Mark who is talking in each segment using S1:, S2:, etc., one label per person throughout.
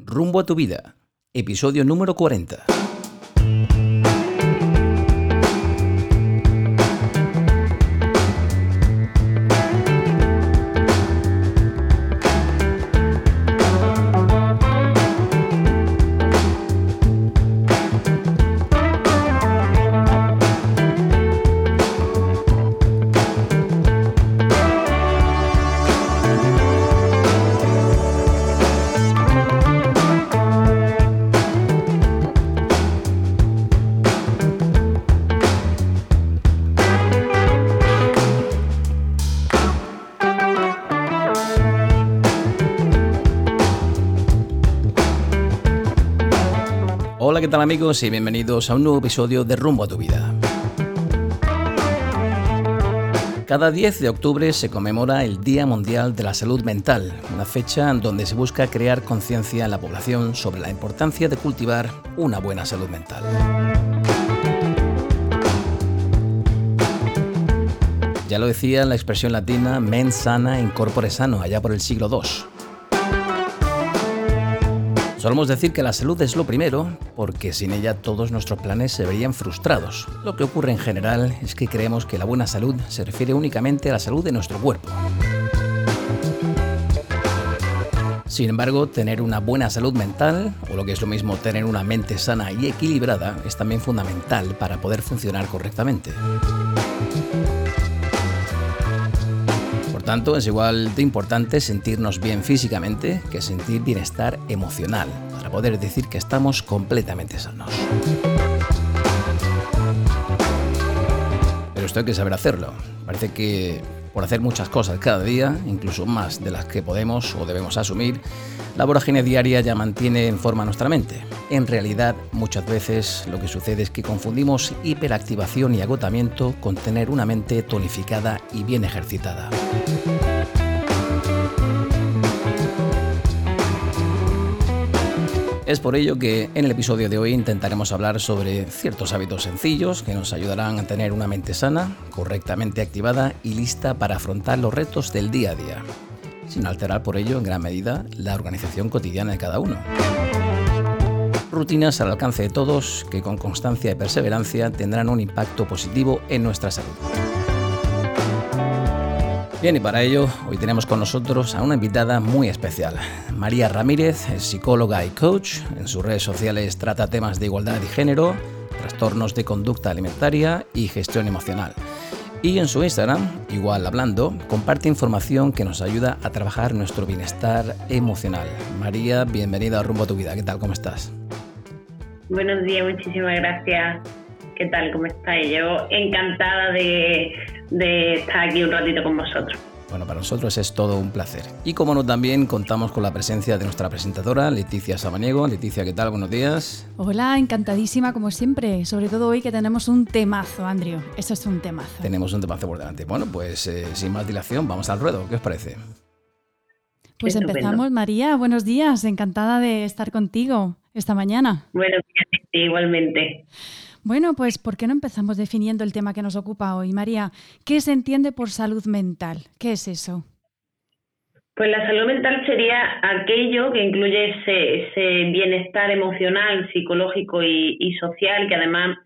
S1: Rumbo a tu vida, episodio número 40. ¿Qué tal amigos? Y bienvenidos a un nuevo episodio de Rumbo a tu vida. Cada 10 de octubre se conmemora el Día Mundial de la Salud Mental, una fecha en donde se busca crear conciencia en la población sobre la importancia de cultivar una buena salud mental. Ya lo decía la expresión latina mens sana in corpore sano, allá por el siglo II. Solemos decir que la salud es lo primero, porque sin ella todos nuestros planes se verían frustrados. Lo que ocurre en general es que creemos que la buena salud se refiere únicamente a la salud de nuestro cuerpo. Sin embargo, tener una buena salud mental, o lo que es lo mismo tener una mente sana y equilibrada, es también fundamental para poder funcionar correctamente. Tanto, es igual de importante sentirnos bien físicamente que sentir bienestar emocional, para poder decir que estamos completamente sanos. Pero esto hay que saber hacerlo. Parece que por hacer muchas cosas cada día, incluso más de las que podemos o debemos asumir, la vorágine diaria ya mantiene en forma nuestra mente. En realidad, muchas veces lo que sucede es que confundimos hiperactivación y agotamiento con tener una mente tonificada y bien ejercitada. Es por ello que en el episodio de hoy intentaremos hablar sobre ciertos hábitos sencillos que nos ayudarán a tener una mente sana, correctamente activada y lista para afrontar los retos del día a día, sin alterar por ello en gran medida la organización cotidiana de cada uno. Rutinas al alcance de todos que con constancia y perseverancia tendrán un impacto positivo en nuestra salud. Bien, y para ello hoy tenemos con nosotros a una invitada muy especial. María Ramírez es psicóloga y coach. En sus redes sociales trata temas de igualdad y género, trastornos de conducta alimentaria y gestión emocional. Y en su Instagram, igual hablando, comparte información que nos ayuda a trabajar nuestro bienestar emocional. María, bienvenida a Rumbo a tu Vida. ¿Qué tal? ¿Cómo estás?
S2: Buenos días, muchísimas gracias. ¿Qué tal? ¿Cómo estáis? Yo encantada de, de estar aquí un ratito con vosotros.
S1: Bueno, para nosotros es todo un placer. Y como no, también contamos con la presencia de nuestra presentadora, Leticia Samaniego. Leticia, ¿qué tal? Buenos días.
S3: Hola, encantadísima como siempre. Sobre todo hoy que tenemos un temazo, Andrew. Eso es un temazo.
S1: Tenemos un temazo por delante. Bueno, pues eh, sin más dilación, vamos al ruedo. ¿Qué os parece?
S3: Pues
S2: Estupendo.
S3: empezamos, María. Buenos días. Encantada de estar contigo esta mañana.
S2: Bueno, fíjate, igualmente.
S3: Bueno, pues ¿por qué no empezamos definiendo el tema que nos ocupa hoy, María? ¿Qué se entiende por salud mental? ¿Qué es eso?
S2: Pues la salud mental sería aquello que incluye ese, ese bienestar emocional, psicológico y, social que además,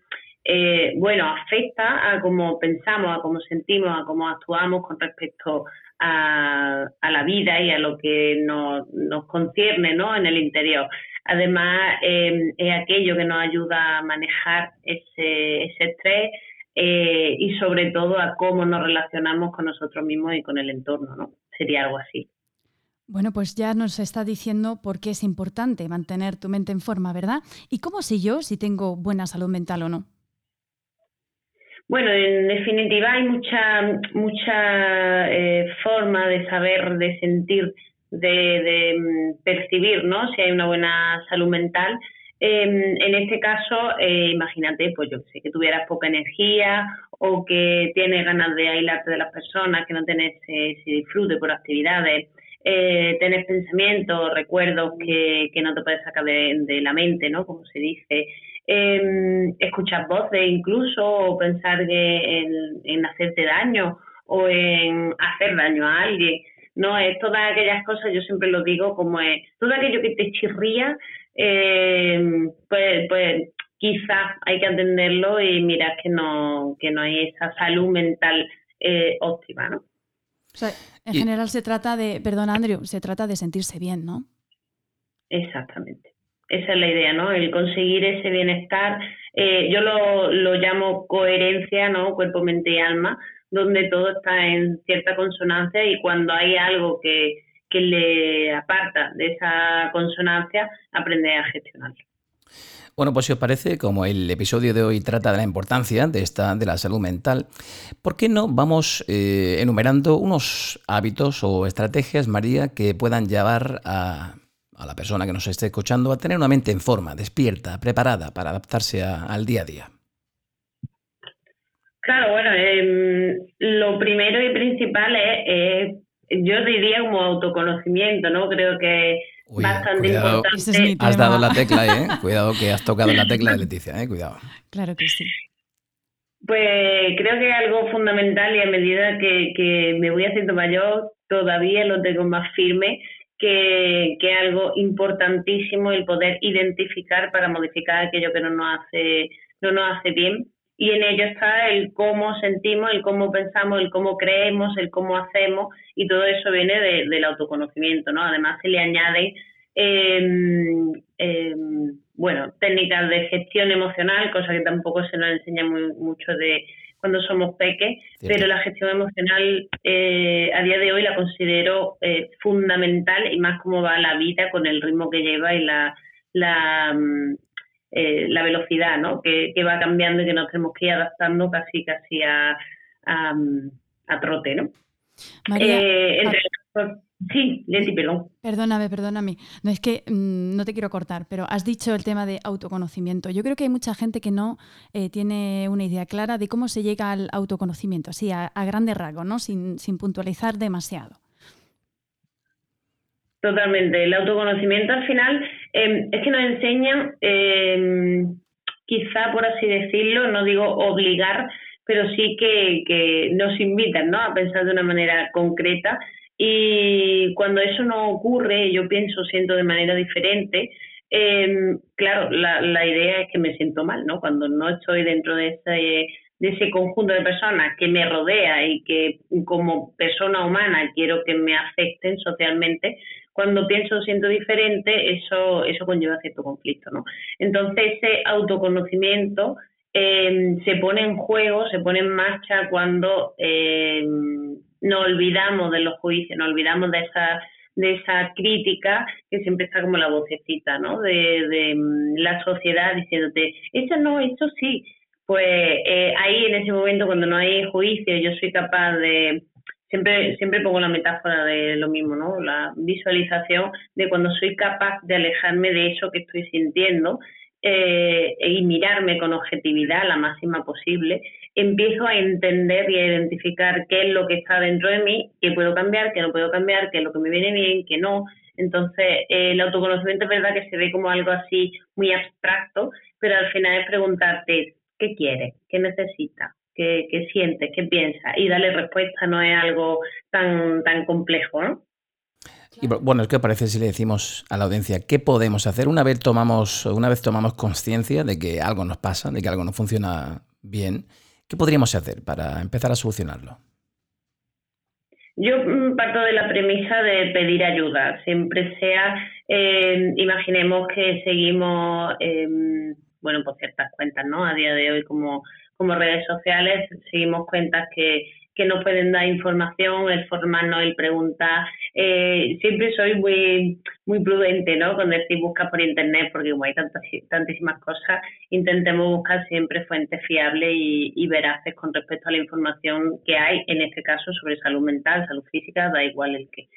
S2: eh, bueno, afecta a cómo pensamos, a cómo sentimos, a cómo actuamos con respecto a, a la vida y a lo que nos, nos concierne ¿no? en el interior. Además, eh, es aquello que nos ayuda a manejar ese, ese estrés eh, y sobre todo a cómo nos relacionamos con nosotros mismos y con el entorno, ¿no? Sería algo así.
S3: Bueno, pues ya nos está diciendo por qué es importante mantener tu mente en forma, ¿verdad? ¿Y cómo sé yo si tengo buena salud mental o no?
S2: Bueno, en definitiva hay mucha mucha eh, forma de saber, de sentir, de, de mm, percibir, ¿no? Si hay una buena salud mental. Eh, en este caso, eh, imagínate, pues yo sé, que tuvieras poca energía o que tienes ganas de aislarte de las personas, que no tienes ese disfrute por actividades, eh, tenés pensamientos, recuerdos que, que no te puedes sacar de, de la mente, ¿no? Como se dice, eh, escuchar voces incluso o pensar que en, en, hacerte daño o en hacer daño a alguien. ¿No? Es todas aquellas cosas, yo siempre lo digo, como es todo aquello que te chirría, eh, pues, pues quizás hay que atenderlo y mirar que no, que no hay esa salud mental eh, óptima, ¿no?
S3: O sea, en general se trata de, perdón Andrew, se trata de sentirse bien, ¿no?
S2: Exactamente. Esa es la idea, ¿no? El conseguir ese bienestar. Eh, yo lo, lo llamo coherencia, ¿no? Cuerpo, mente y alma, donde todo está en cierta consonancia y cuando hay algo que, que le aparta de esa consonancia, aprende a gestionarlo.
S1: Bueno, pues si os parece, como el episodio de hoy trata de la importancia de esta de la salud mental, ¿por qué no vamos eh, enumerando unos hábitos o estrategias, María, que puedan llevar a, la persona que nos esté escuchando a tener una mente en forma, despierta, preparada para adaptarse al día a día?
S2: Claro, bueno, em, lo primero y principal es, yo diría como autoconocimiento, ¿no? Creo que bastante importante.
S1: has dado la tecla, ¿eh? cuidado que has tocado la tecla de Leticia, ¿eh? cuidado.
S3: Claro que sí.
S2: Pues creo que es algo fundamental y a medida que, que me voy haciendo mayor todavía lo tengo más firme que, que, es algo importantísimo el poder identificar para modificar aquello que no nos hace no nos hace bien y en ello está el cómo sentimos, el cómo pensamos, el cómo creemos, el cómo hacemos y todo eso viene del autoconocimiento, ¿no? Además se le añade em, em, bueno, técnicas de gestión emocional, cosa que tampoco se nos enseña muy, mucho de cuando somos peques, pero la gestión emocional eh, a día de hoy la considero eh, fundamental y más cómo va la vida con el ritmo que lleva y la, la, mm, eh, la velocidad ¿no? Que, va cambiando y que nos tenemos que ir adaptando casi casi a, a, trote. ¿no?
S3: María, eh,
S2: sí, Leti, perdón.
S3: Perdóname, perdóname. No es que mm, no te quiero cortar, pero has dicho el tema de autoconocimiento. Yo creo que hay mucha gente que no eh, tiene una idea clara de cómo se llega al autoconocimiento, así a, a grandes rasgos, ¿no? sin, sin puntualizar demasiado.
S2: Totalmente. El autoconocimiento al final em, es que nos enseñan, eh, quizá por así decirlo, no digo obligar, pero sí que, que nos invitan ¿no? a pensar de una manera concreta. Y cuando eso no ocurre, yo pienso, siento de manera diferente, em, claro, la, la idea es que me siento mal, ¿no? Cuando no estoy dentro de ese conjunto de personas que me rodea y que como persona humana quiero que me afecten socialmente, cuando pienso o siento diferente, eso, eso conlleva cierto conflicto, ¿no? Entonces ese autoconocimiento em, se pone en juego, se pone en marcha cuando eh, nos olvidamos de los juicios, nos olvidamos de esa de esa crítica que siempre está como la vocecita, ¿no? De, de mm, la sociedad diciéndote, eso no, eso sí. Pues eh, ahí en ese momento cuando no hay juicio, yo soy capaz de siempre, siempre pongo la metáfora de lo mismo, ¿no? La visualización de cuando soy capaz de alejarme de eso que estoy sintiendo eh, y mirarme con objetividad la máxima posible, empiezo a entender y a identificar qué es lo que está dentro de mí, qué puedo cambiar, qué no puedo cambiar, qué es lo que me viene bien, qué no. Entonces, eh, el autoconocimiento es verdad que se ve como algo así muy abstracto, pero al final es preguntarte qué quieres, qué necesitas, qué, qué sientes, qué piensas y darle respuesta no es algo tan, tan complejo, ¿no?
S1: Y bueno, es que parece si le decimos a la audiencia qué podemos hacer una vez tomamos una vez tomamos conciencia de que algo nos pasa, de que algo no funciona bien, ¿qué podríamos hacer para empezar a solucionarlo?
S2: Yo mm, parto de la premisa de pedir ayuda, siempre sea, eh, imaginemos que seguimos, eh, bueno, por ciertas cuentas, ¿no? A día de hoy como como redes sociales seguimos cuentas que, que nos pueden dar información, el formarnos, el preguntar. Eh, siempre soy muy muy prudente, ¿no? Con decir busca por internet, porque como hay tantas, tantísimas cosas, intentemos buscar siempre fuentes fiables y, y veraces con respecto a la información que hay, en este caso sobre salud mental, salud física, da igual el que.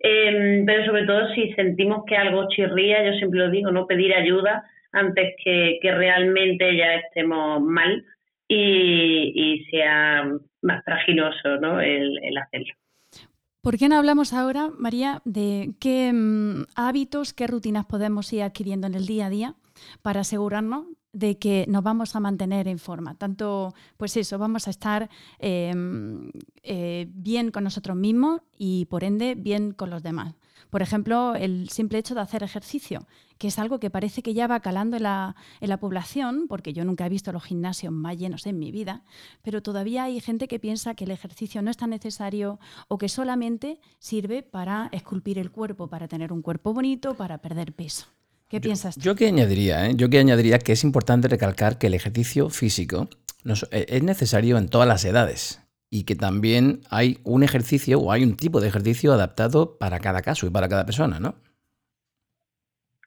S2: Em, pero sobre todo si sentimos que algo chirría, yo siempre lo digo, no pedir ayuda antes que, que realmente ya estemos mal y, sea más fraginoso ¿no? el, hacerlo.
S3: ¿Por qué no hablamos ahora, María, de qué mm, hábitos, qué rutinas podemos ir adquiriendo en el día a día para asegurarnos de que nos vamos a mantener en forma. Tanto, pues eso, vamos a estar em, eh, bien con nosotros mismos y por ende bien con los demás. Por ejemplo, el simple hecho de hacer ejercicio, que es algo que parece que ya va calando en la, en la población, porque yo nunca he visto los gimnasios más llenos en mi vida, pero todavía hay gente que piensa que el ejercicio no es tan necesario o que solamente sirve para esculpir el cuerpo, para tener un cuerpo bonito, para perder peso. ¿Qué piensas
S1: Yo que añadiría, ¿eh? yo que añadiría que es importante recalcar que el ejercicio físico eh, es necesario en todas las edades y que también hay un ejercicio o hay un tipo de ejercicio adaptado para cada caso y para cada persona, ¿no?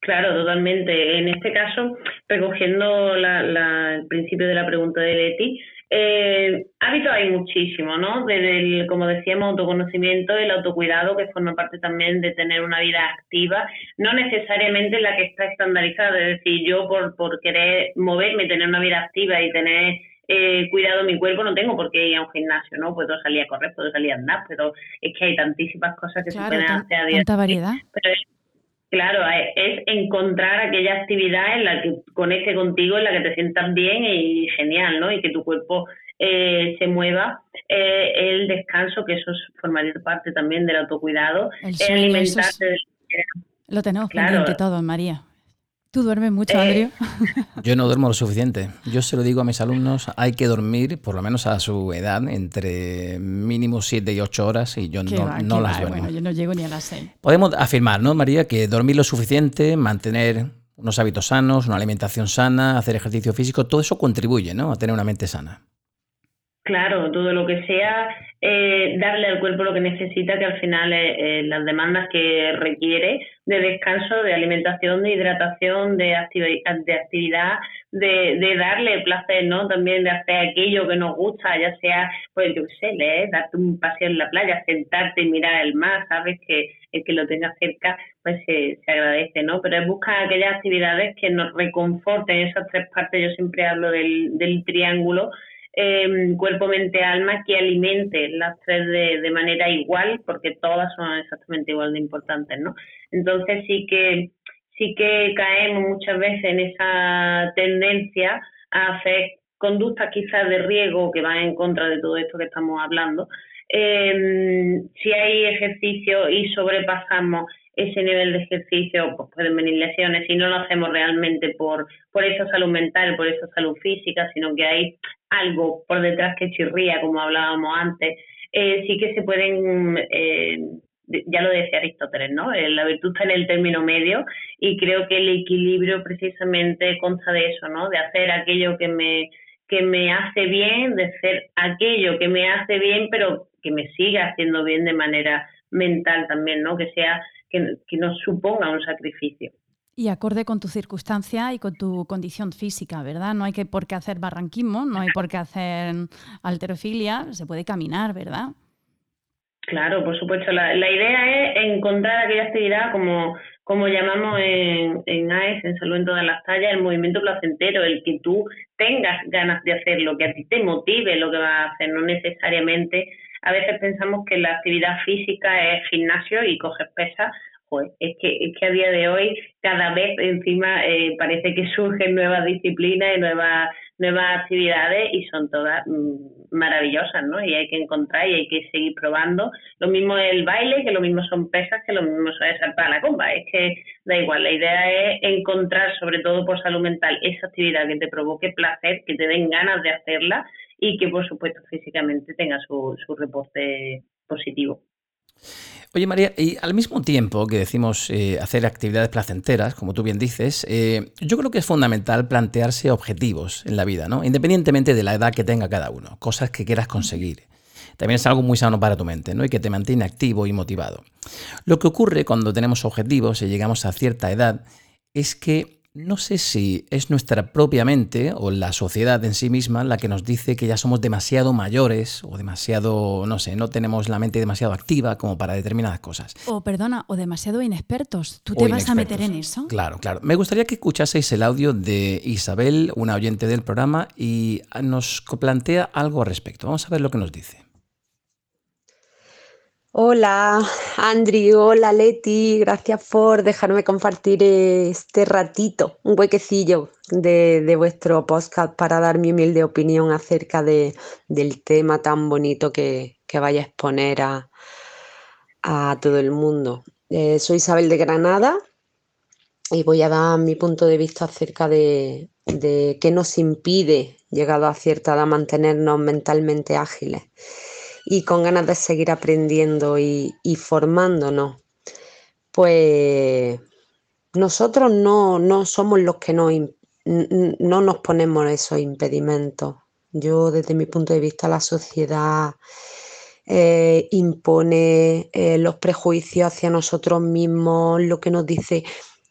S2: Claro, totalmente. En este caso, recogiendo el principio de la pregunta de Leti, eh, hábitos hay muchísimo, ¿no? Desde el, como decíamos, autoconocimiento, el autocuidado, que forma parte también de tener una vida activa, no necesariamente la que está estandarizada, es decir, yo por, por querer moverme, tener una vida activa y tener eh, cuidado de mi cuerpo no tengo por qué ir a un gimnasio, ¿no? Puedo salir a correr, puedo salir a andar, pero es que hay tantísimas cosas que se pueden hacer a
S3: día. Tanta variedad.
S2: Pero Claro, es encontrar aquella actividad en la que conecte contigo, en la que te sientas bien y genial, ¿no? Y que tu cuerpo eh, se mueva. Eh, el descanso, que eso formaría parte también del autocuidado.
S3: El alimentarte. Lo tenemos claro. todo, María. ¿Tú duermes mucho, eh,
S1: Yo no duermo lo suficiente. Yo se lo digo a mis alumnos, hay que dormir, por lo menos a su edad, entre mínimo 7 y 8 horas y yo no, las duermo.
S3: Bueno, yo no llego ni a las 6.
S1: Podemos afirmar, ¿no, María, que dormir lo suficiente, mantener unos hábitos sanos, una alimentación sana, hacer ejercicio físico, todo eso contribuye ¿no? a tener una mente sana.
S2: Claro, todo lo que sea eh, darle al cuerpo lo que necesita, que al final es eh, las demandas que requiere de descanso, de alimentación, de hidratación, de, actividad, de, de, darle placer, ¿no? También de hacer aquello que nos gusta, ya sea, pues yo qué sé, leer, darte un paseo en la playa, sentarte y mirar el mar, sabes que el que lo tenga cerca, pues se, se agradece, ¿no? Pero es buscar aquellas actividades que nos reconforten esas tres partes, yo siempre hablo del, del triángulo, eh, cuerpo, mente, alma, que alimente las tres de, de, manera igual, porque todas son exactamente igual de importantes, ¿no? Entonces sí que sí que caemos muchas veces en esa tendencia a hacer conductas quizás de riesgo que van en contra de todo esto que estamos hablando. Eh, si hay ejercicio y sobrepasamos ese nivel de ejercicio, pues pueden venir lesiones si no lo hacemos realmente por, por esa salud mental, por esa salud física, sino que hay algo por detrás que chirría, como hablábamos antes, eh, sí que se pueden, eh, ya lo decía Aristóteles, ¿no? Eh, la virtud está en el término medio y creo que el equilibrio precisamente consta de eso, ¿no? De hacer aquello que me que me hace bien, de hacer aquello que me hace bien, pero que me siga haciendo bien de manera mental también, ¿no? Que sea que, que nos suponga un sacrificio.
S3: Y acorde con tu circunstancia y con tu condición física, ¿verdad? No hay que por qué hacer barranquismo, no hay por qué hacer alterofilia, se puede caminar, ¿verdad?
S2: Claro, por supuesto. La, idea es encontrar aquella actividad como, como llamamos en, en AES, en Salud en todas las tallas, el movimiento placentero, el que tú tengas ganas de hacerlo, que a ti te motive lo que vas a hacer, no necesariamente. A veces pensamos que la actividad física es gimnasio y coger pesas pues es que, es que a día de hoy cada vez encima eh, parece que surgen nuevas disciplinas y nuevas nuevas actividades y son todas mm, maravillosas, ¿no? Y hay que encontrar y hay que seguir probando. Lo mismo es el baile, que lo mismo son pesas, que lo mismo es saltar la comba. Es que da igual, la idea es encontrar, sobre todo por salud mental, esa actividad que te provoque placer, que te den ganas de hacerla y que, por supuesto, físicamente tenga su, su reporte positivo.
S1: Oye María, y al mismo tiempo que decimos eh, hacer actividades placenteras, como tú bien dices, eh, yo creo que es fundamental plantearse objetivos en la vida, ¿no? Independientemente de la edad que tenga cada uno, cosas que quieras conseguir. También es algo muy sano para tu mente, ¿no? Y que te mantiene activo y motivado. Lo que ocurre cuando tenemos objetivos y llegamos a cierta edad es que no sé si es nuestra propia mente o la sociedad en sí misma la que nos dice que ya somos demasiado mayores o demasiado, no sé, no tenemos la mente demasiado activa como para determinadas cosas.
S3: O perdona, o demasiado inexpertos. ¿Tú te vas a meter en eso?
S1: Claro, claro. Me gustaría que escuchaseis el audio de Isabel, una oyente del programa, y nos plantea algo al respecto. Vamos a ver lo que nos dice.
S4: Hola, Andri, hola, Leti, gracias por dejarme compartir este ratito, un huequecillo de, vuestro podcast para dar mi humilde opinión acerca de, del tema tan bonito que, que vaya a exponer a, todo el mundo. Eh, soy Isabel de Granada y voy a dar mi punto de vista acerca de, de qué nos impide, llegado a cierta edad, mantenernos mentalmente ágiles y con ganas de seguir aprendiendo y, formándonos, pues nosotros no, somos los que no, no nos ponemos esos impedimentos. Yo desde mi punto de vista la sociedad eh, impone eh, los prejuicios hacia nosotros mismos, lo que nos dice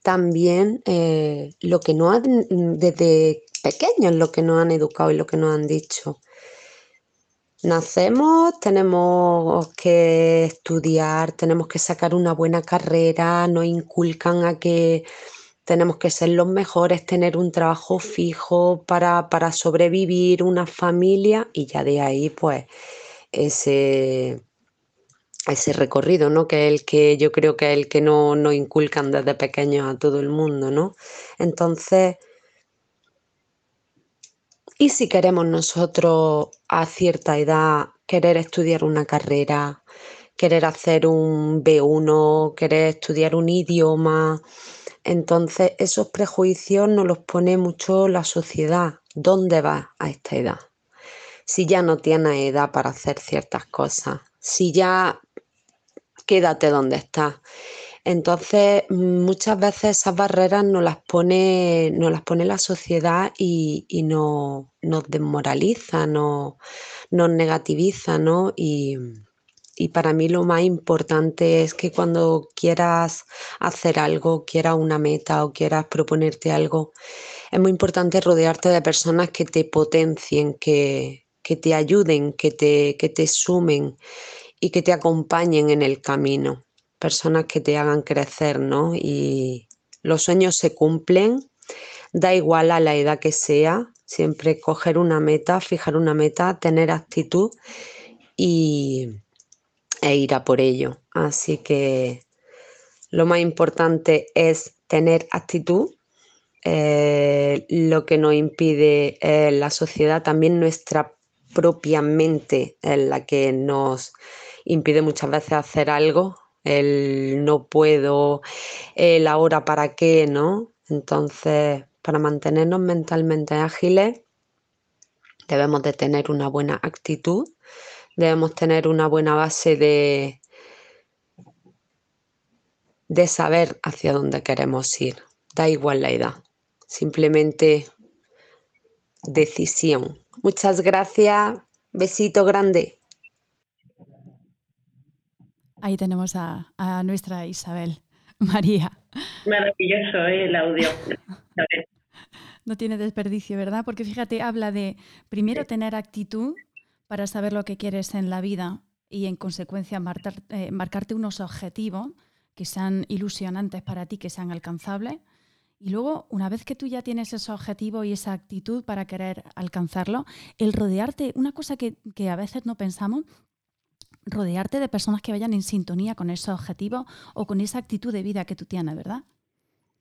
S4: también eh, lo que nos han, desde pequeños, lo que nos han educado y lo que nos han dicho. Nacemos, tenemos que estudiar, tenemos que sacar una buena carrera, nos inculcan a que tenemos que ser los mejores, tener un trabajo fijo para, sobrevivir, una familia y ya de ahí pues ese, ese recorrido, ¿no? Que es el que yo creo que es el que no nos inculcan desde pequeños a todo el mundo, ¿no? Entonces, ¿Y si queremos nosotros a cierta edad querer estudiar una carrera, querer hacer un B1, querer estudiar un idioma? Entonces esos prejuicios nos los pone mucho la sociedad. ¿Dónde vas a esta edad? Si ya no tienes edad para hacer ciertas cosas, si ya quédate donde estás. Entonces, muchas veces esas barreras nos las pone, las pone la sociedad y, nos desmoraliza, nos, nos negativiza, ¿no? Y, para mí lo más importante es que cuando quieras hacer algo, quieras una meta o quieras proponerte algo, es muy importante rodearte de personas que te potencien, que, te ayuden, que te, que te sumen y que te acompañen en el camino personas que te hagan crecer, ¿no? Y los sueños se cumplen, da igual a la edad que sea, siempre coger una meta, fijar una meta, tener actitud y, e ir a por ello. Así que lo más importante es tener actitud. Eh, lo que nos impide es la sociedad, también nuestra propia mente es la que nos impide muchas veces hacer algo el no puedo, el ahora para qué, ¿no? Entonces, para mantenernos mentalmente ágiles, debemos de tener una buena actitud, debemos tener una buena base de, de saber hacia dónde queremos ir. Da igual la edad, simplemente decisión. Muchas gracias, besito grande.
S3: Ahí tenemos a, nuestra Isabel. María.
S2: Maravilloso ¿eh? el audio.
S3: no tiene desperdicio, ¿verdad? Porque fíjate, habla de primero tener actitud para saber lo que quieres en la vida y en consecuencia eh, marcarte unos objetivos que sean ilusionantes para ti, que sean alcanzables. Y luego, una vez que tú ya tienes ese objetivo y esa actitud para querer alcanzarlo, el rodearte, una cosa que, que a veces no pensamos, rodearte de personas que vayan en sintonía con ese objetivo o con esa actitud de vida que tú tienes, ¿verdad?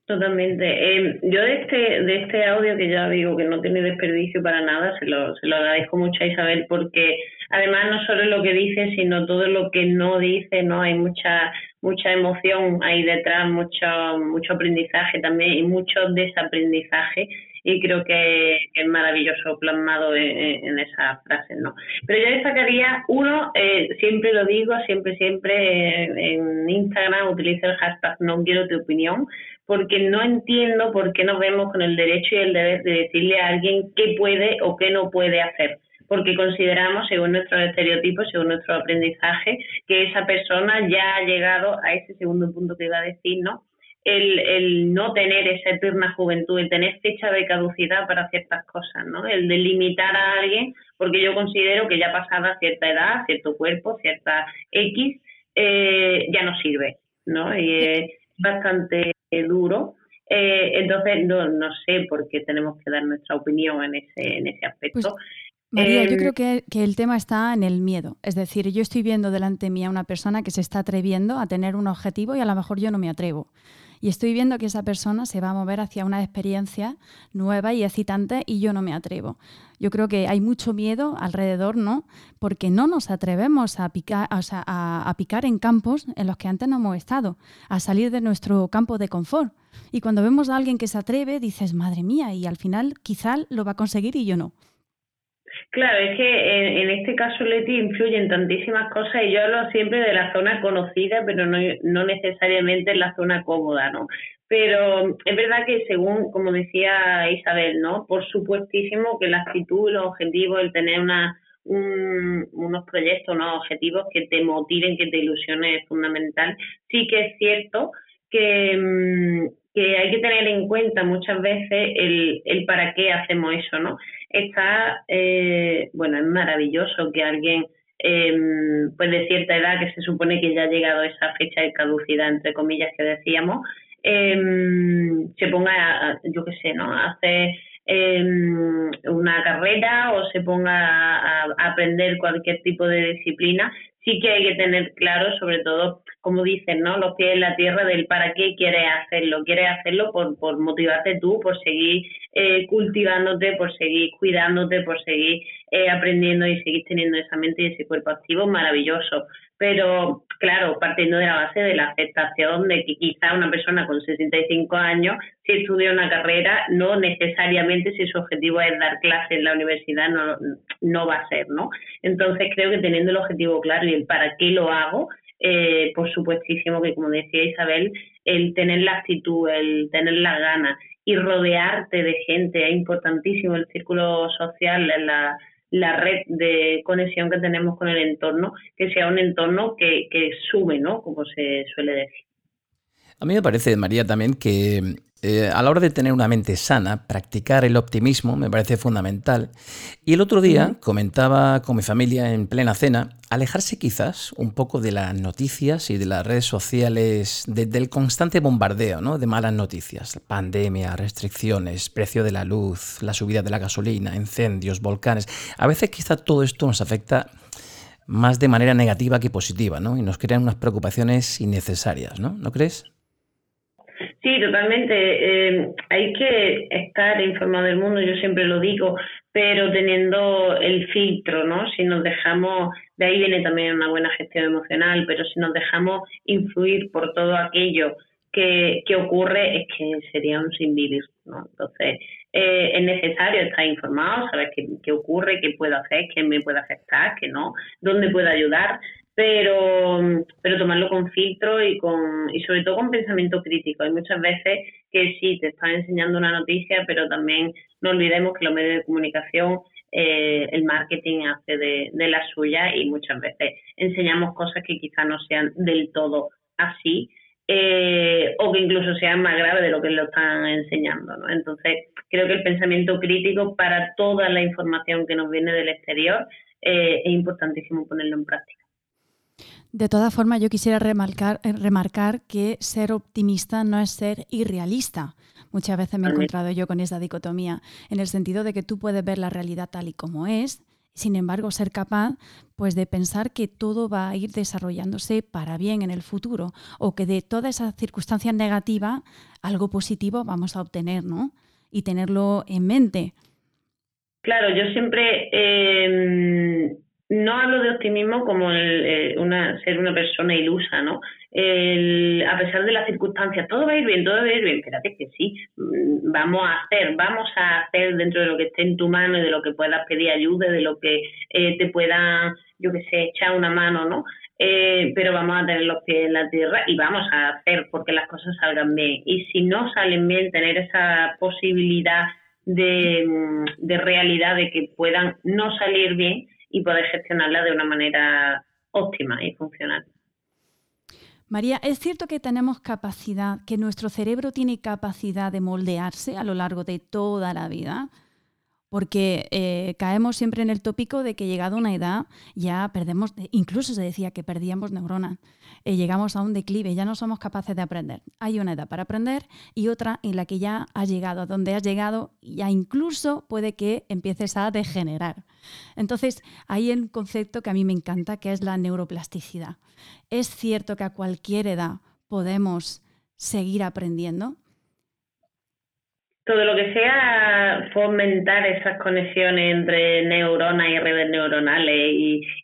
S2: Totalmente. Eh, yo de este, de este audio que ya digo que no tiene desperdicio para nada, se lo, se lo agradezco mucho a Isabel porque además no solo lo que dice, sino todo lo que no dice, ¿no? Hay mucha, mucha emoción ahí detrás, mucho, mucho aprendizaje también y mucho desaprendizaje y creo que es maravilloso plasmado en, esas frases, ¿no? Pero yo destacaría uno, eh, siempre lo digo, siempre, siempre en, Instagram utilizo el hashtag no quiero tu opinión, porque no entiendo por qué nos vemos con el derecho y el deber de decirle a alguien qué puede o qué no puede hacer porque consideramos, según nuestros estereotipos, según nuestro aprendizaje, que esa persona ya ha llegado a ese segundo punto que iba a decir, ¿no? El, el no tener esa eterna juventud, el tener fecha de caducidad para ciertas cosas, ¿no? El de limitar a alguien, porque yo considero que ya pasada cierta edad, cierto cuerpo, cierta X, eh, ya no sirve, ¿no? Y es bastante duro. Eh, entonces, no, no sé por qué tenemos que dar nuestra opinión en ese, en ese aspecto.
S3: Pues María, yo em, creo que, que, el tema está en el miedo. Es decir, yo estoy viendo delante mía una persona que se está atreviendo a tener un objetivo y a lo mejor yo no me atrevo. Y estoy viendo que esa persona se va a mover hacia una experiencia nueva y excitante y yo no me atrevo. Yo creo que hay mucho miedo alrededor, ¿no? Porque no nos atrevemos a picar, a, picar en campos en los que antes no hemos estado, a salir de nuestro campo de confort. Y cuando vemos a alguien que se atreve, dices, madre mía, y al final quizá lo va a conseguir y yo no.
S2: Claro, es que en, este caso, Leti, influyen tantísimas cosas y yo hablo siempre de la zona conocida, pero no, no necesariamente en la zona cómoda, ¿no? Pero es verdad que según, como decía Isabel, ¿no? Por supuestísimo que la actitud, los objetivos, el tener una, unos proyectos, unos objetivos que te motiven, que te ilusionen es fundamental. Sí que es cierto que, mm, que hay que tener en cuenta muchas veces el, el para qué hacemos eso, ¿no? Está, eh, bueno, es maravilloso que alguien eh, pues de cierta edad que se supone que ya ha llegado esa fecha de caducidad, entre comillas, que decíamos, eh, se ponga, a, yo qué sé, ¿no? A hacer em, una carrera o se ponga a, aprender cualquier tipo de disciplina, sí que hay que tener claro, sobre todo, como dicen, ¿no? Los pies en la tierra del para qué quieres hacerlo. Quieres hacerlo por, motivarte tú, por seguir eh, cultivándote, por seguir cuidándote, por seguir eh, aprendiendo y seguir teniendo esa mente y ese cuerpo activo maravilloso. Pero, claro, partiendo de la base de la aceptación de que quizá una persona con 65 años, si estudia una carrera, no necesariamente si su objetivo es dar clase en la universidad, no, no va a ser, ¿no? Entonces creo que teniendo el objetivo claro y el para qué lo hago, eh, por supuestísimo que, como decía Isabel, el tener la actitud, el tener la gana y rodearte de gente, es importantísimo el círculo social, la, la red de conexión que tenemos con el entorno, que sea un entorno que, que sube, ¿no? Como se suele decir.
S1: A mí me parece, María, también que eh, a la hora de tener una mente sana, practicar el optimismo me parece fundamental. Y el otro día comentaba con mi familia en plena cena, alejarse quizás un poco de las noticias y de las redes sociales, del constante bombardeo ¿no? de malas noticias, pandemia, restricciones, precio de la luz, la subida de la gasolina, incendios, volcanes. A veces quizá todo esto nos afecta más de manera negativa que positiva, ¿no? Y nos crean unas preocupaciones innecesarias, ¿no? ¿No crees?
S2: Sí, totalmente. Eh, hay que estar informado del mundo, yo siempre lo digo, pero teniendo el filtro, ¿no? Si nos dejamos, de ahí viene también una buena gestión emocional, pero si nos dejamos influir por todo aquello que, que ocurre, es que sería un sin vivir, ¿no? Entonces, eh, es necesario estar informado, saber qué, qué ocurre, qué puedo hacer, qué me puede afectar, qué no, dónde puedo ayudar, pero, pero tomarlo con filtro y con y sobre todo con pensamiento crítico. Hay muchas veces que sí, te están enseñando una noticia, pero también no olvidemos que los medios de comunicación, eh, el marketing hace de, de la suya y muchas veces enseñamos cosas que quizás no sean del todo así eh, o que incluso sean más graves de lo que lo están enseñando. ¿no? Entonces, creo que el pensamiento crítico para toda la información que nos viene del exterior eh, es importantísimo ponerlo en práctica.
S3: De todas formas, yo quisiera remarcar, eh, remarcar que ser optimista no es ser irrealista. Muchas veces me he encontrado yo con esa dicotomía, en el sentido de que tú puedes ver la realidad tal y como es, sin embargo, ser capaz pues, de pensar que todo va a ir desarrollándose para bien en el futuro, o que de todas esas circunstancias negativas, algo positivo vamos a obtener, ¿no? Y tenerlo en mente.
S2: Claro, yo siempre eh, de optimismo como el, eh, una, ser una persona ilusa, ¿no? El, a pesar de las circunstancias, todo va a ir bien, todo va a ir bien, espérate que sí, mm, vamos a hacer, vamos a hacer dentro de lo que esté en tu mano y de lo que puedas pedir ayuda, de lo que eh, te pueda, yo que sé, echar una mano, ¿no? Eh, pero vamos a tener los pies en la tierra y vamos a hacer porque las cosas salgan bien. Y si no salen bien, tener esa posibilidad de, mm, de realidad de que puedan no salir bien, y poder gestionarla de una manera óptima y funcional.
S3: María, ¿es cierto que tenemos capacidad, que nuestro cerebro tiene capacidad de moldearse a lo largo de toda la vida? Porque eh, caemos siempre en el tópico de que llegado una edad ya perdemos, incluso se decía que perdíamos neuronas, eh, llegamos a un declive, ya no somos capaces de aprender. Hay una edad para aprender y otra en la que ya has llegado a donde has llegado, ya incluso puede que empieces a degenerar. Entonces, hay un concepto que a mí me encanta, que es la neuroplasticidad. Es cierto que a cualquier edad podemos seguir aprendiendo,
S2: todo lo que sea fomentar esas conexiones entre neuronas y redes neuronales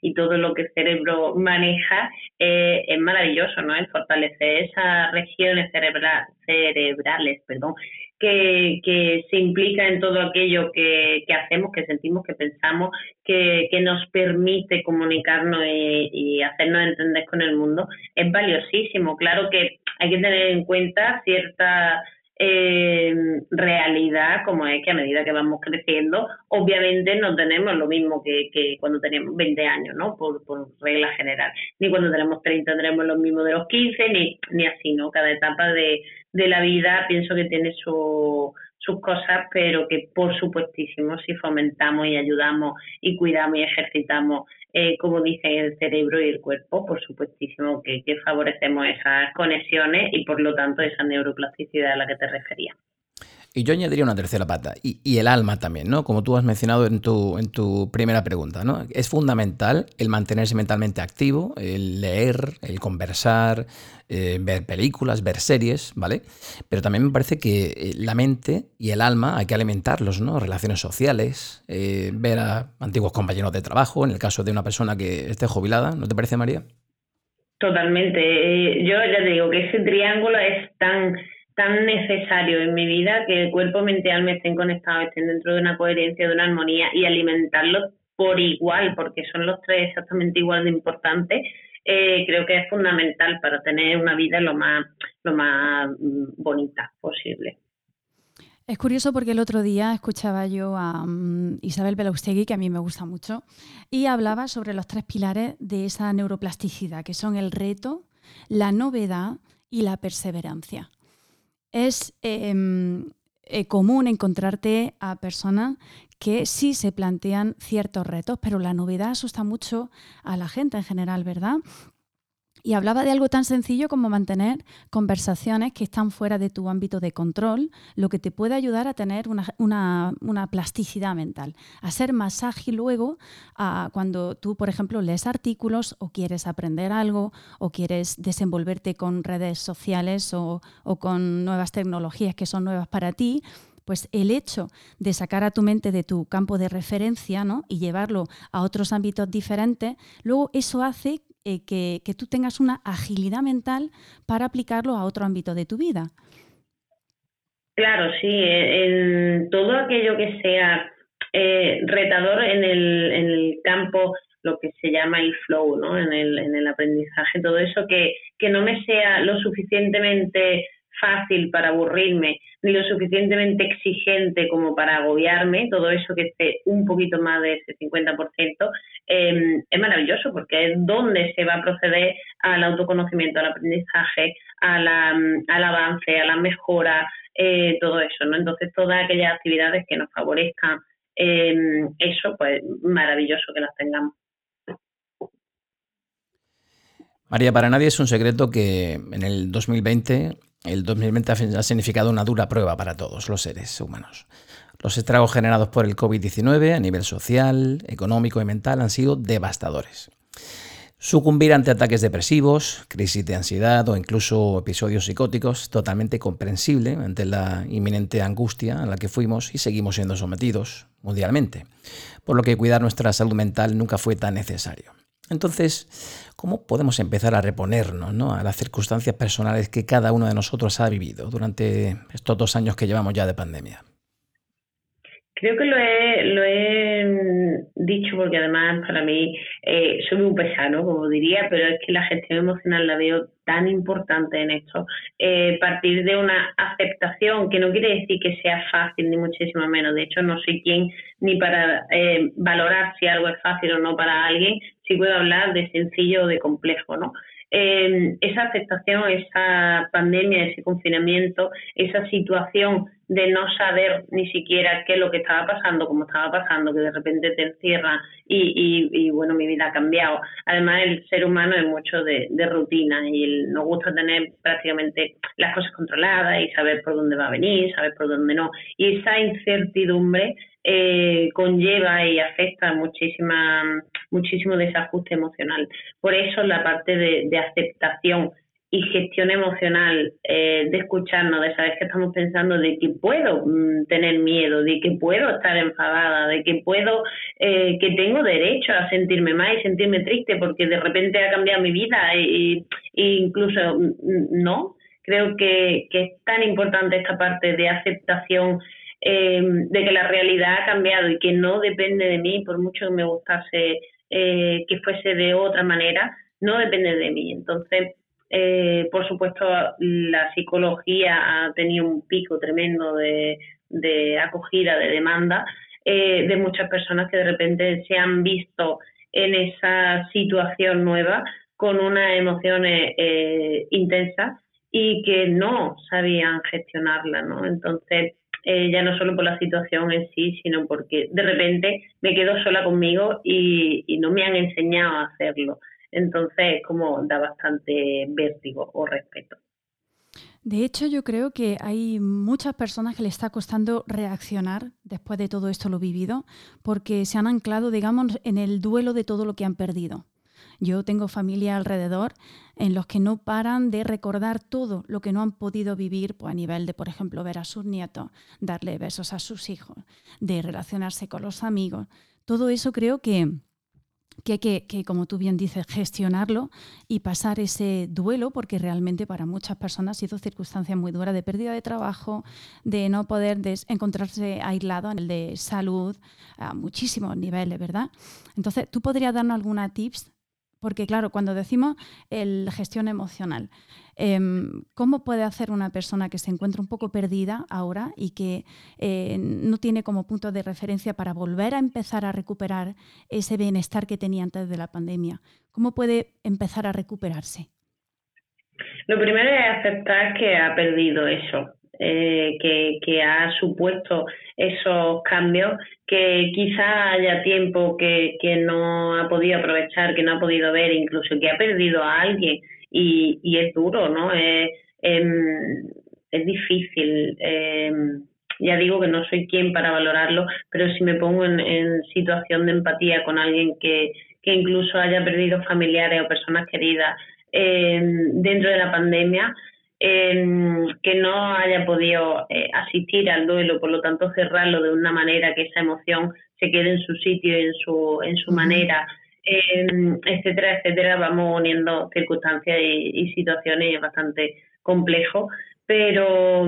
S2: y, todo lo que el cerebro maneja eh, es maravilloso, ¿no? El fortalecer esas regiones cerebrales, perdón, que, que se implica en todo aquello que, que hacemos, que sentimos, que pensamos, que, que nos permite comunicarnos y, y hacernos entender con el mundo, es valiosísimo. Claro que hay que tener en cuenta ciertas eh, realidad como es que a medida que vamos creciendo, obviamente no tenemos lo mismo que, cuando tenemos 20 años, ¿no? Por, por, regla general. Ni cuando tenemos 30 tendremos lo mismo de los 15, ni, ni así, ¿no? Cada etapa de, de la vida pienso que tiene su, sus cosas, pero que por supuestísimo si fomentamos y ayudamos y cuidamos y ejercitamos eh, como dice el cerebro y el cuerpo, por supuestísimo que, que favorecemos esas conexiones y por lo tanto esa neuroplasticidad a la que te refería.
S1: Y yo añadiría una tercera pata, y, el alma también, ¿no? Como tú has mencionado en tu, en tu primera pregunta, ¿no? Es fundamental el mantenerse mentalmente activo, el leer, el conversar, eh, ver películas, ver series, ¿vale? Pero también me parece que eh, la mente y el alma hay que alimentarlos, ¿no? Relaciones sociales, eh, ver a antiguos compañeros de trabajo, en el caso de una persona que esté jubilada, ¿no te parece, María?
S2: Totalmente. Yo ya te digo que ese triángulo es tan tan necesario en mi vida que el cuerpo, mente, alma estén conectados, estén dentro de una coherencia, de una armonía y alimentarlos por igual, porque son los tres exactamente igual de importantes, eh, creo que es fundamental para tener una vida lo más, lo más mm, bonita posible.
S3: Es curioso porque el otro día escuchaba yo a mm, Isabel Belaustegui, que a mí me gusta mucho, y hablaba sobre los tres pilares de esa neuroplasticidad, que son el reto, la novedad y la perseverancia es em, eh, común encontrarte a personas que sí se plantean ciertos retos, pero la novedad asusta mucho a la gente en general, ¿verdad? Y hablaba de algo tan sencillo como mantener conversaciones que están fuera de tu ámbito de control, lo que te puede ayudar a tener una, plasticidad mental, a ser más ágil luego a cuando tú, por ejemplo, lees artículos o quieres aprender algo o quieres desenvolverte con redes sociales o, o con nuevas tecnologías que son nuevas para ti, pues el hecho de sacar a tu mente de tu campo de referencia ¿no? y llevarlo a otros ámbitos diferentes, luego eso hace eh, que, que, tú tengas una agilidad mental para aplicarlo a otro ámbito de tu vida.
S2: Claro, sí, en todo aquello que sea eh, retador en el, en el campo lo que se llama el flow, ¿no? En el, en el aprendizaje, todo eso que, que no me sea lo suficientemente fácil para aburrirme, ni lo suficientemente exigente como para agobiarme, todo eso que esté un poquito más de ese 50%, eh, es maravilloso porque es donde se va a proceder al autoconocimiento, al aprendizaje, a la, al avance, a la mejora, eh, todo eso, ¿no? Entonces, todas aquellas actividades que nos favorezcan eh, eso, pues maravilloso que las tengamos.
S1: María, para nadie es un secreto que en el 2020 el 2020 ha significado una dura prueba para todos los seres humanos. Los estragos generados por el COVID-19 a nivel social, económico y mental han sido devastadores. Sucumbir ante ataques depresivos, crisis de ansiedad o incluso episodios psicóticos totalmente comprensible ante la inminente angustia a la que fuimos y seguimos siendo sometidos mundialmente, por lo que cuidar nuestra salud mental nunca fue tan necesario. Entonces, ¿cómo podemos empezar a reponernos a las circunstancias personales que cada uno de nosotros ha vivido durante estos dos años que llevamos ya de pandemia?
S2: Creo que lo he, lo he dicho porque además para mí eh, soy muy pesado, como diría, pero es que la gestión emocional la veo tan importante en esto. Eh, partir de una aceptación, que no quiere decir que sea fácil, ni muchísimo menos. De hecho, no soy quien ni para eh, valorar si algo es fácil o no para alguien, si puedo hablar de sencillo o de complejo, ¿no? esa aceptación, esa pandemia, ese confinamiento, esa situación de no saber ni siquiera qué es lo que estaba pasando, cómo estaba pasando, que de repente te encierra y, y, bueno, mi vida ha cambiado. Además, el ser humano es mucho de, rutina y nos gusta tener prácticamente las cosas controladas y saber por dónde va a venir, saber por dónde no. Y esa incertidumbre eh, conlleva y afecta muchísima, muchísimo desajuste emocional. Por eso la parte de, aceptación y gestión emocional, eh, de escucharnos, de saber que estamos pensando, de que puedo mm, tener miedo, de que puedo estar enfadada, de que puedo, eh, que tengo derecho a sentirme mal y sentirme triste porque de repente ha cambiado mi vida e, incluso mm, no. Creo que, que es tan importante esta parte de aceptación eh, de que la realidad ha cambiado y que no depende de mí, por mucho que me gustase eh, que fuese de otra manera, no depende de mí. Entonces, eh, por supuesto, la psicología ha tenido un pico tremendo de, acogida, de demanda, de muchas personas que de repente se han visto en esa situación nueva con unas emociones intensas y que no sabían gestionarla, ¿no? Entonces, eh, ya no solo por la situación en sí, sino porque de repente me quedo sola conmigo y, no me han enseñado a hacerlo. Entonces, como da bastante vértigo o respeto.
S3: De hecho, yo creo que hay muchas personas que le está costando reaccionar después de todo esto lo vivido, porque se han anclado, digamos, en el duelo de todo lo que han perdido. Yo tengo familia alrededor en los que no paran de recordar todo lo que no han podido vivir pues, a nivel de, por ejemplo, ver a sus nietos, darle besos a sus hijos, de relacionarse con los amigos. Todo eso creo que, que hay que, como tú bien dices, gestionarlo y pasar ese duelo, porque realmente para muchas personas ha sido circunstancia muy dura de pérdida de trabajo, de no poder encontrarse aislado en el de salud, a muchísimos niveles, ¿verdad? Entonces, ¿tú podrías darnos alguna tips porque claro, cuando decimos el gestión emocional, em, ¿cómo puede hacer una persona que se encuentra un poco perdida ahora y que eh, no tiene como punto de referencia para volver a empezar a recuperar ese bienestar que tenía antes de la pandemia? ¿Cómo puede empezar a recuperarse?
S2: Lo primero es aceptar que ha perdido eso, eh, que, ha supuesto esos cambios, que quizá haya tiempo que, que, no ha podido aprovechar, que no ha podido ver, incluso que ha perdido a alguien y, y es duro, ¿no? Es, em, es difícil. Em, ya digo que no soy quien para valorarlo, pero si me pongo en, en situación de empatía con alguien que, que incluso haya perdido familiares o personas queridas em, dentro de la pandemia, que no haya podido eh, asistir al duelo, por lo tanto cerrarlo de una manera que esa emoción se quede en su sitio y en su, en su manera, etcétera, etcétera, vamos uniendo circunstancias y, situaciones bastante complejo, pero,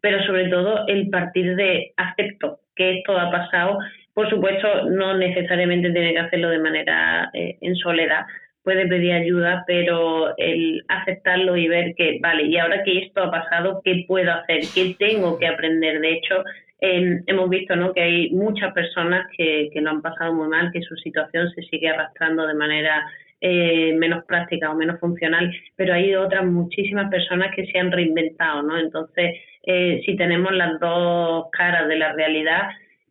S2: pero sobre todo el partir de acepto que esto ha pasado, por supuesto no necesariamente tiene que hacerlo de manera eh, en soledad, puede pedir ayuda, pero el aceptarlo y ver que, vale, y ahora que esto ha pasado, ¿qué puedo hacer? ¿Qué tengo que aprender? De hecho, em, hemos visto ¿no? que hay muchas personas que, que lo han pasado muy mal, que su situación se sigue arrastrando de manera eh, menos práctica o menos funcional, pero hay otras muchísimas personas que se han reinventado, ¿no? Entonces, eh, si tenemos las dos caras de la realidad,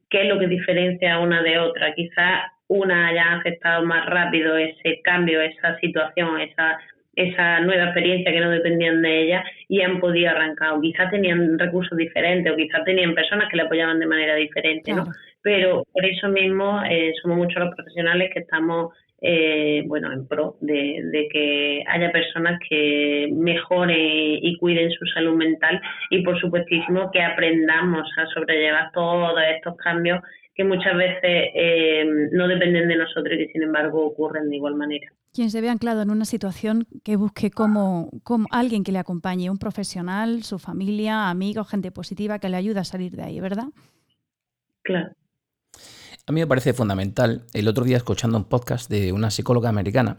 S2: ¿qué es lo que diferencia una de otra? Quizás una haya aceptado más rápido ese cambio, esa situación, esa, esa nueva experiencia que no dependían de ella y han podido arrancar. O quizás tenían recursos diferentes o quizás tenían personas que le apoyaban de manera diferente, ¿no? Pero por eso mismo eh, somos muchos los profesionales que estamos eh, bueno, en pro de, de, que haya personas que mejoren y cuiden su salud mental y por supuestísimo que aprendamos a sobrellevar todos estos cambios que muchas veces eh, no dependen de nosotros y que sin embargo ocurren de igual manera.
S3: Quien se ve anclado en una situación que busque como, como alguien que le acompañe, un profesional, su familia, amigos, gente positiva que le ayude a salir de ahí, ¿verdad?
S2: Claro.
S1: A mí me parece fundamental, el otro día escuchando un podcast de una psicóloga americana,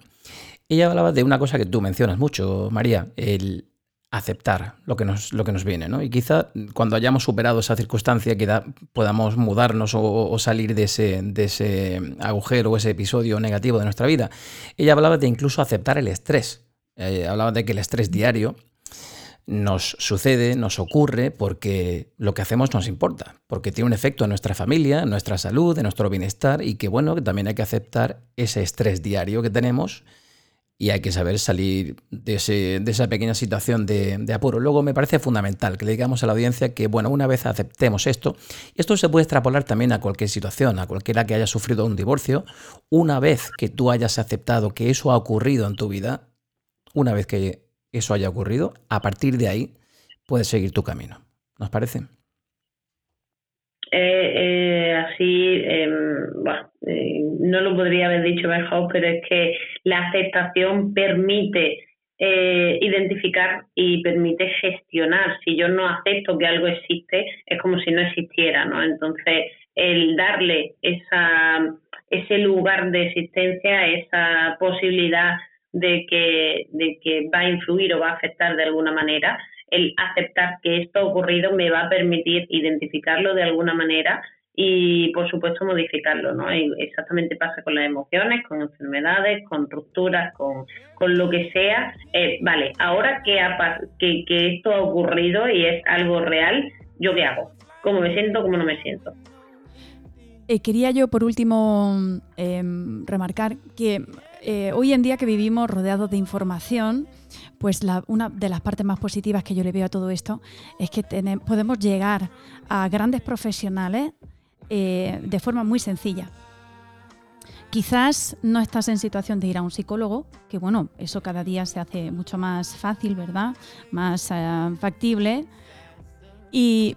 S1: ella hablaba de una cosa que tú mencionas mucho, María, el aceptar lo que nos, lo que nos viene, ¿no? Y quizá cuando hayamos superado esa circunstancia, quizá podamos mudarnos o, salir de ese, de ese agujero o ese episodio negativo de nuestra vida. Ella hablaba de incluso aceptar el estrés. Eh, hablaba de que el estrés diario nos sucede, nos ocurre porque lo que hacemos nos importa, porque tiene un efecto en nuestra familia, en nuestra salud, en nuestro bienestar y que bueno, que también hay que aceptar ese estrés diario que tenemos y hay que saber salir de, esa pequeña situación de, de, apuro. Luego me parece fundamental que le digamos a la audiencia que, bueno, una vez aceptemos esto, esto se puede extrapolar también a cualquier situación, a cualquiera que haya sufrido un divorcio, una vez que tú hayas aceptado que eso ha ocurrido en tu vida, una vez que eso haya ocurrido, a partir de ahí puedes seguir tu camino. ¿Nos parece?
S2: Eh, eh, así, em, eh, no lo podría haber dicho mejor, pero es que la aceptación permite identificar y permite gestionar. Si yo no acepto que algo existe, es como si no existiera, ¿no? Entonces, el darle esa, ese lugar de existencia, esa posibilidad de que, de que va a influir o va a afectar de alguna manera, el aceptar que esto ha ocurrido me va a permitir identificarlo de alguna manera y por supuesto modificarlo, ¿no? exactamente pasa con las emociones, con enfermedades, con rupturas, con, con lo que sea. Eh, vale, ahora que, que, que esto ha ocurrido y es algo real, ¿yo qué hago? ¿Cómo me siento? ¿Cómo no me siento?
S3: Eh, quería yo, por último, em, remarcar que eh, hoy en día que vivimos rodeados de información, pues una de las partes más positivas que yo le veo a todo esto es que podemos llegar a grandes profesionales eh, de forma muy sencilla. Quizás no estás en situación de ir a un psicólogo, que bueno, eso cada día se hace mucho más fácil, ¿verdad? Más eh, factible.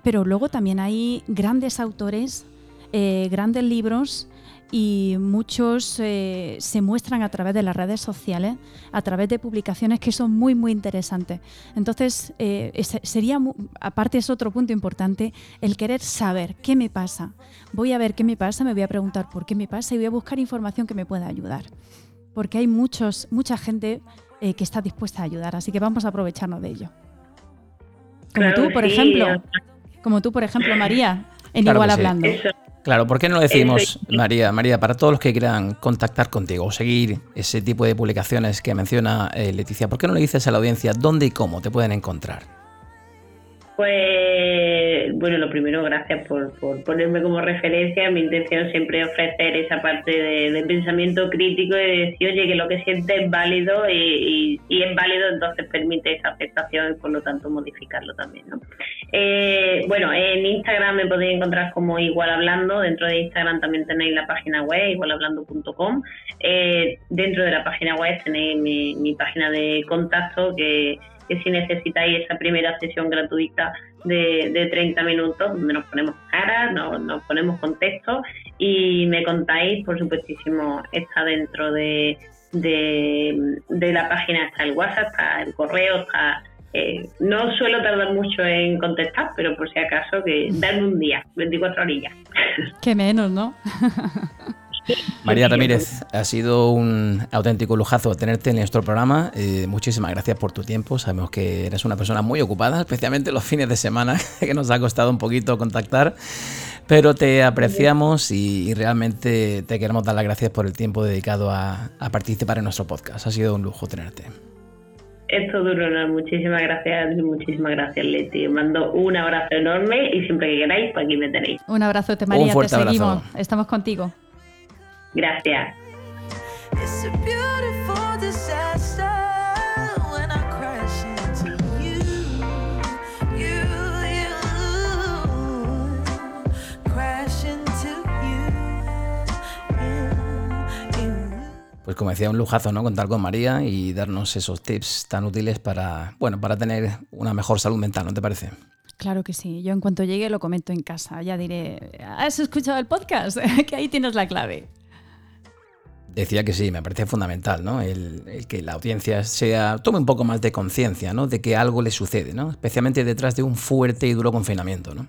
S3: pero luego también hay grandes autores, grandes libros y muchos eh, se muestran a través de las redes sociales, a través de publicaciones que son muy, muy interesantes. Entonces, eh, sería, aparte es otro punto importante, el querer saber qué me pasa. Voy a ver qué me pasa, me voy a preguntar por qué me pasa y voy a buscar información que me pueda ayudar. Porque hay muchos, mucha gente eh, que está dispuesta a ayudar, así que vamos a aprovecharnos de ello. Como tú, por ejemplo, como tú, por ejemplo, María, en Igual Hablando.
S1: Claro, ¿por qué no lo decimos, María? María, para todos los que quieran contactar contigo o seguir ese tipo de publicaciones que menciona eh, Leticia, ¿por qué no le dices a la audiencia dónde y cómo te pueden encontrar?
S2: Pues bueno, lo primero, gracias por, ponerme como referencia. Mi intención siempre es ofrecer esa parte de, pensamiento crítico y de decir, oye, que lo que siente es válido y, es válido, entonces permite esa aceptación y por lo tanto modificarlo también. ¿no? Eh, bueno, en Instagram me podéis encontrar como Igual Hablando. Dentro de Instagram también tenéis la página web, igualhablando.com. Eh, dentro de la página web tenéis mi, mi página de contacto que que si necesitáis esa primera sesión gratuita de, de 30 minutos donde nos ponemos cara, nos, nos ponemos contexto y me contáis, por supuestísimo, está dentro de, de, la página, está el WhatsApp, está el correo, está... Eh, no suelo tardar mucho en contestar, pero por si acaso que darme un día, 24 horas.
S3: Qué menos, ¿no?
S1: María Ramírez, ha sido un auténtico lujazo tenerte en nuestro programa. Eh, muchísimas gracias por tu tiempo. Sabemos que eres una persona muy ocupada, especialmente los fines de semana, que nos ha costado un poquito contactar. Pero te apreciamos y, realmente te queremos dar las gracias por el tiempo dedicado a, participar en nuestro podcast. Ha sido un lujo tenerte.
S2: Es todo un honor. Muchísimas gracias, muchísimas gracias, Leti. Mando un abrazo enorme y siempre que queráis, pues aquí me tenéis.
S3: Un abrazo, María. Un fuerte te seguimos. Estamos contigo.
S2: Gracias.
S1: Pues como decía, un lujazo, ¿no? Contar con María y darnos esos tips tan útiles para, bueno, para tener una mejor salud mental, ¿no te parece?
S3: Claro que sí. Yo en cuanto llegue lo comento en casa. Ya diré, ¿has escuchado el podcast? que ahí tienes la clave.
S1: Decía que sí, me parece fundamental, ¿no? El, que la audiencia sea, tome un poco más de conciencia, ¿no? De que algo le sucede, ¿no? Especialmente detrás de un fuerte y duro confinamiento, ¿no?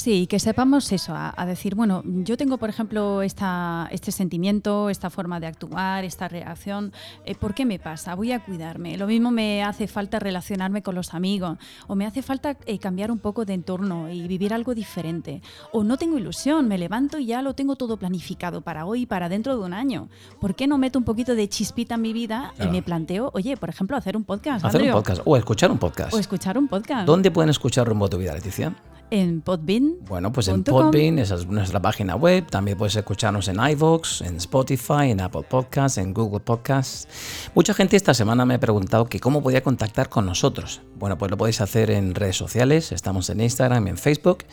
S3: Sí, que sepamos eso, a, decir, bueno, yo tengo, por ejemplo, esta, este sentimiento, esta forma de actuar, esta reacción, eh, ¿por qué me pasa? Voy a cuidarme. Lo mismo me hace falta relacionarme con los amigos, o me hace falta eh, cambiar un poco de entorno y vivir algo diferente. O no tengo ilusión, me levanto y ya lo tengo todo planificado para hoy, para dentro de un año. ¿Por qué no meto un poquito de chispita en mi vida y me planteo, oye, por ejemplo, hacer un podcast?
S1: Hacer un podcast, o escuchar un podcast.
S3: O escuchar un podcast.
S1: ¿Dónde pueden escuchar Rumbo a tu vida, Leticia?
S3: En Podbean.
S1: Bueno, pues en Podbean, esa es nuestra página web. También puedes escucharnos en iVoox, en Spotify, en Apple Podcasts, en Google Podcasts. Mucha gente esta semana me ha preguntado que cómo podía contactar con nosotros. Bueno, pues lo podéis hacer en redes sociales. Estamos en Instagram, en Facebook.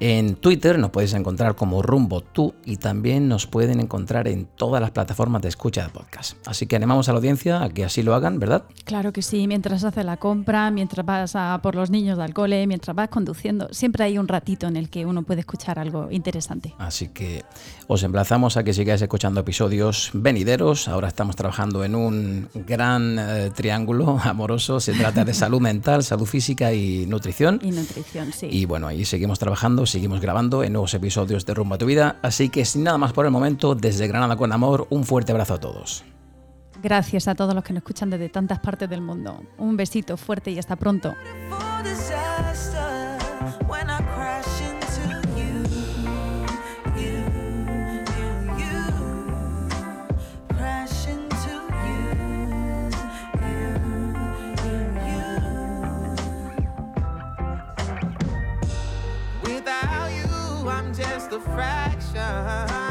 S1: En Twitter nos podéis encontrar como Rumbo Tú y también nos pueden encontrar en todas las plataformas de escucha de podcast. Así que animamos a la audiencia a que así lo hagan, ¿verdad?
S3: Claro que sí, mientras haces la compra, mientras vas a por los niños del cole, mientras vas conduciendo, siempre hay un ratito en el que uno puede escuchar algo interesante.
S1: Así que os emplazamos a que sigáis escuchando episodios venideros. Ahora estamos trabajando en un gran eh, triángulo amoroso. Se trata de salud mental, salud física y nutrición.
S3: Y nutrición, sí.
S1: Y bueno, ahí seguimos trabajando seguimos grabando en nuevos episodios de Rumbo a tu Vida. Así que sin nada más por el momento, desde Granada con Amor, un fuerte abrazo a todos.
S3: Gracias a todos los que nos escuchan desde tantas partes del mundo. Un besito fuerte y hasta pronto. A fraction